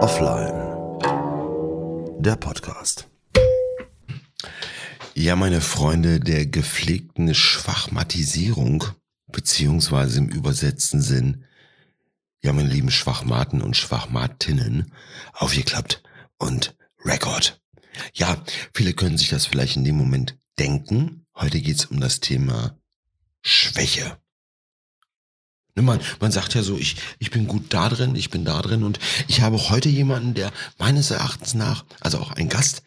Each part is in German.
Offline. Der Podcast. Ja, meine Freunde der gepflegten Schwachmatisierung, beziehungsweise im übersetzten Sinn, ja, meine lieben Schwachmaten und Schwachmatinnen, aufgeklappt und Record. Ja, viele können sich das vielleicht in dem Moment denken. Heute geht's um das Thema Schwäche. Man, man sagt ja so, ich, ich bin gut da drin, ich bin da drin und ich habe heute jemanden, der meines Erachtens nach, also auch ein Gast,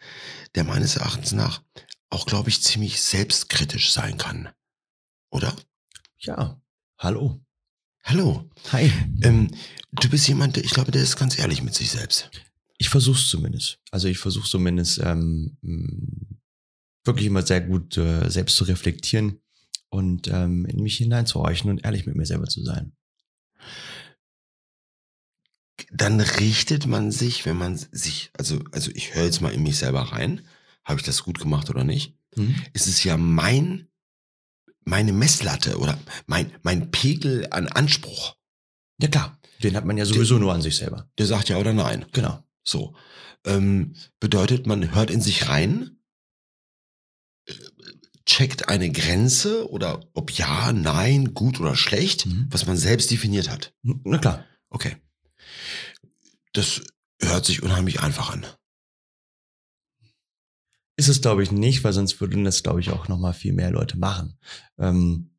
der meines Erachtens nach auch, glaube ich, ziemlich selbstkritisch sein kann. Oder? Ja, hallo. Hallo. Hi. Ähm, du bist jemand, der, ich glaube, der ist ganz ehrlich mit sich selbst. Ich versuch's zumindest. Also ich versuche zumindest ähm, wirklich immer sehr gut äh, selbst zu reflektieren und ähm, in mich hineinzuhorchen und ehrlich mit mir selber zu sein. Dann richtet man sich, wenn man sich, also, also ich höre jetzt mal in mich selber rein, habe ich das gut gemacht oder nicht? Mhm. Es ist ja mein, meine Messlatte oder mein, mein Pegel an Anspruch. Ja klar, den hat man ja sowieso nur an sich selber. Der sagt ja oder nein. Genau. So. Ähm, bedeutet, man hört in sich rein, checkt eine Grenze oder ob ja, nein, gut oder schlecht, Mhm. was man selbst definiert hat. Na klar. Okay. Das hört sich unheimlich einfach an. Ist es, glaube ich, nicht, weil sonst würden das, glaube ich, auch noch mal viel mehr Leute machen. Ähm,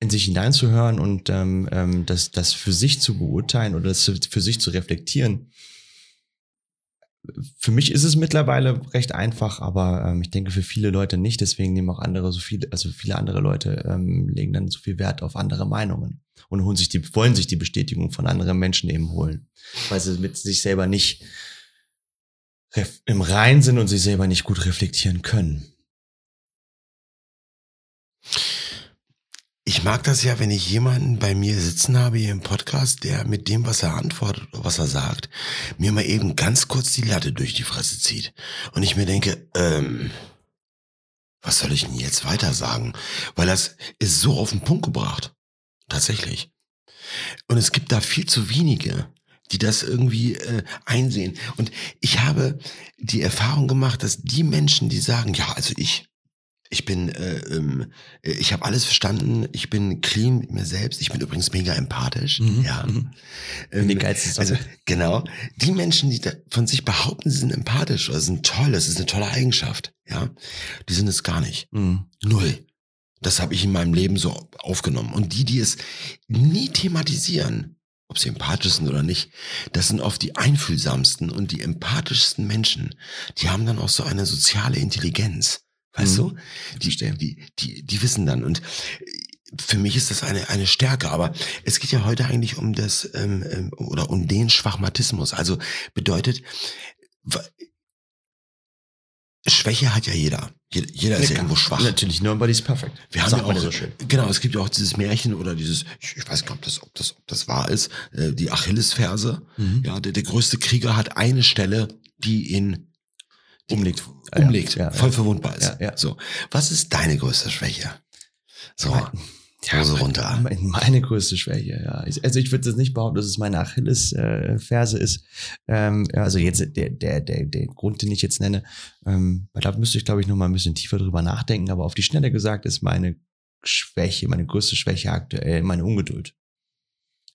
in sich hineinzuhören und ähm, ähm, das, das für sich zu beurteilen oder das für sich zu reflektieren. Für mich ist es mittlerweile recht einfach, aber ähm, ich denke für viele Leute nicht. Deswegen nehmen auch andere so viele, also viele andere Leute ähm, legen dann so viel Wert auf andere Meinungen und holen sich die, wollen sich die Bestätigung von anderen Menschen eben holen, weil sie mit sich selber nicht im Rein sind und sich selber nicht gut reflektieren können. Ich mag das ja, wenn ich jemanden bei mir sitzen habe hier im Podcast, der mit dem, was er antwortet oder was er sagt, mir mal eben ganz kurz die Latte durch die Fresse zieht. Und ich mir denke, ähm, was soll ich denn jetzt weiter sagen? Weil das ist so auf den Punkt gebracht. Tatsächlich. Und es gibt da viel zu wenige, die das irgendwie äh, einsehen. Und ich habe die Erfahrung gemacht, dass die Menschen, die sagen, ja, also ich, ich bin, äh, ähm, äh, ich habe alles verstanden, ich bin clean mit mir selbst, ich bin übrigens mega empathisch. Ja. Mhm. Ähm, Die geilste also genau, die Menschen, die da von sich behaupten, sie sind empathisch oder sind toll, das ist eine tolle Eigenschaft, ja, die sind es gar nicht. Mhm. Null. Das habe ich in meinem Leben so aufgenommen. Und die, die es nie thematisieren, ob sie empathisch sind oder nicht, das sind oft die einfühlsamsten und die empathischsten Menschen. Die haben dann auch so eine soziale Intelligenz. Weißt Mhm. du? Die, die, die, die wissen dann. Und für mich ist das eine, eine Stärke. Aber es geht ja heute eigentlich um das, ähm, ähm, oder um den Schwachmatismus. Also bedeutet, Schwäche hat ja jeder. Jeder, ist ja irgendwo schwach. Natürlich, nobody's perfect. Wir haben ja auch, so schön. genau, es gibt ja auch dieses Märchen oder dieses, ich, weiß gar nicht, ob das, ob das, ob das wahr ist, äh, die Achillesferse. Mhm. Ja, der, der größte Krieger hat eine Stelle, die ihn Umlegt. umlegt, Ja, voll verwundbar ist. So, was ist deine größte Schwäche? So, Hose runter. Meine, meine größte Schwäche, ja. Ich, also ich würde jetzt nicht behaupten, dass es meine Achillesferse ist. Ähm, also jetzt der, der, der, der Grund, den ich jetzt nenne, ähm, weil da müsste ich, glaube ich, noch mal ein bisschen tiefer drüber nachdenken. Aber auf die Schnelle gesagt ist meine Schwäche, meine größte Schwäche aktuell meine Ungeduld.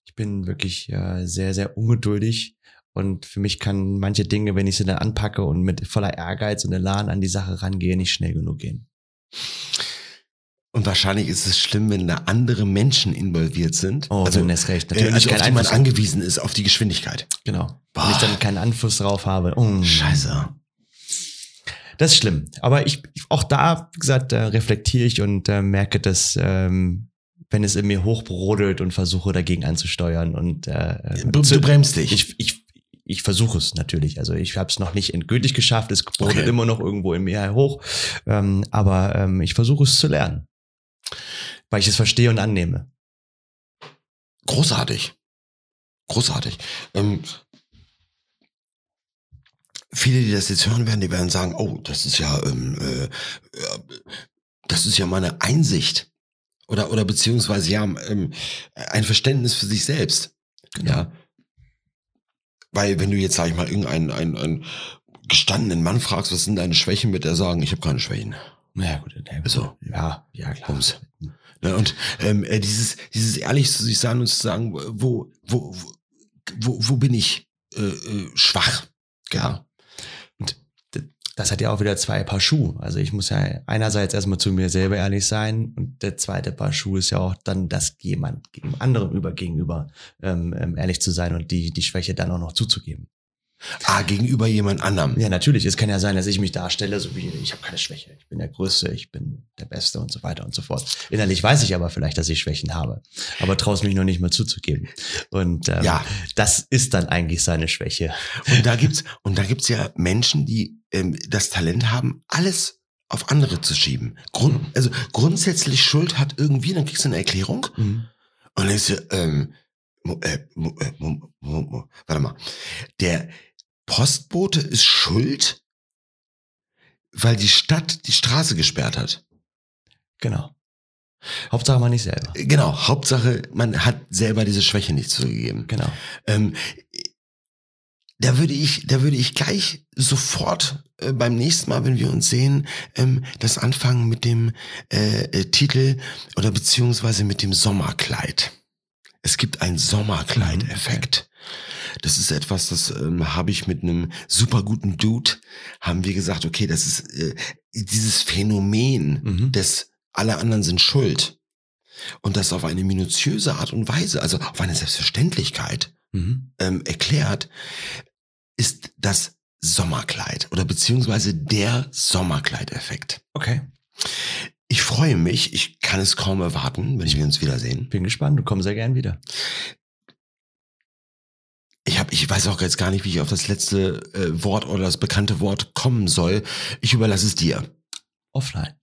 Ich bin wirklich äh, sehr, sehr ungeduldig. Und für mich kann manche Dinge, wenn ich sie dann anpacke und mit voller Ehrgeiz und Elan an die Sache rangehe, nicht schnell genug gehen. Und wahrscheinlich ist es schlimm, wenn da andere Menschen involviert sind. Oh, also, hast recht. äh, Natürlich also kein auf die man angewiesen ist, auf die Geschwindigkeit. Genau. Boah. Wenn ich dann keinen Einfluss drauf habe. Oh. Scheiße. Das ist schlimm. Aber ich, auch da, wie gesagt, äh, reflektiere ich und äh, merke, dass ähm, wenn es in mir hochbrodelt und versuche dagegen anzusteuern und äh, Du, zu- du bremst dich. ich, ich, ich versuche es natürlich. Also ich habe es noch nicht endgültig geschafft. Es brodelt Okay. immer noch irgendwo in mir hoch. Ähm, aber ähm, ich versuche es zu lernen. Weil ich es verstehe und annehme. Großartig. Großartig. Ähm, viele, die das jetzt hören werden, die werden sagen, oh, das ist ja, ähm, äh, äh, das ist ja meine Einsicht. Oder, oder beziehungsweise ja, ähm, ein Verständnis für sich selbst. Genau. Ja. Weil wenn du jetzt, sag ich mal, irgendeinen einen, einen gestandenen Mann fragst, was sind deine Schwächen, wird er sagen, ich habe keine Schwächen. Ja, gut, nee, So. Ja, ja, klar. Bums. Ne, und ähm, äh, dieses, dieses ehrlich zu sich sagen und zu sagen, wo, wo, wo, wo, wo bin ich äh, äh, schwach? Ja. Das hat ja auch wieder zwei Paar Schuhe. Also ich muss ja einerseits erstmal zu mir selber ehrlich sein und der zweite Paar Schuhe ist ja auch dann das jemand gegen anderem über gegenüber ähm, ähm, ehrlich zu sein und die die Schwäche dann auch noch zuzugeben. Ah, gegenüber jemand anderem. Ja, natürlich. Es kann ja sein, dass ich mich darstelle, so wie ich habe keine Schwäche, ich bin der Größte, ich bin der Beste und so weiter und so fort. Innerlich weiß ich aber vielleicht, dass ich Schwächen habe, aber traue es mich noch nicht mal zuzugeben. Und ähm, Ja. das ist dann eigentlich seine Schwäche. Und da gibt's und da gibt's ja Menschen, die ähm, das Talent haben, alles auf andere zu schieben. Grund, also grundsätzlich Schuld hat irgendwie, dann kriegst du eine Erklärung Mhm. und dann denkst du, ähm, äh, äh, warte mal, der Postbote ist schuld, weil die Stadt die Straße gesperrt hat. Genau. Hauptsache mal nicht selber. Genau, Hauptsache, man hat selber diese Schwäche nicht zugegeben. Genau. Ähm, da würde ich, da würde ich gleich sofort äh, beim nächsten Mal, wenn wir uns sehen, ähm, das anfangen mit dem äh, äh, Titel oder beziehungsweise mit dem Sommerkleid. Es gibt einen Sommerkleid-Effekt. Das ist etwas, das ähm, habe ich mit einem super guten Dude, haben wir gesagt, okay, das ist äh, dieses Phänomen Mhm. des alle anderen sind schuld. Und das auf eine minutiöse Art und Weise, also auf eine Selbstverständlichkeit Mhm. ähm, erklärt, ist das Sommerkleid oder beziehungsweise der Sommerkleideffekt. Okay. Ich freue mich, ich kann es kaum erwarten, wenn wir uns wiedersehen. Bin gespannt und komme sehr gern wieder. Ich hab, ich weiß auch jetzt gar nicht, wie ich auf das letzte äh, Wort oder das bekannte Wort kommen soll. Ich überlasse es dir. Offline.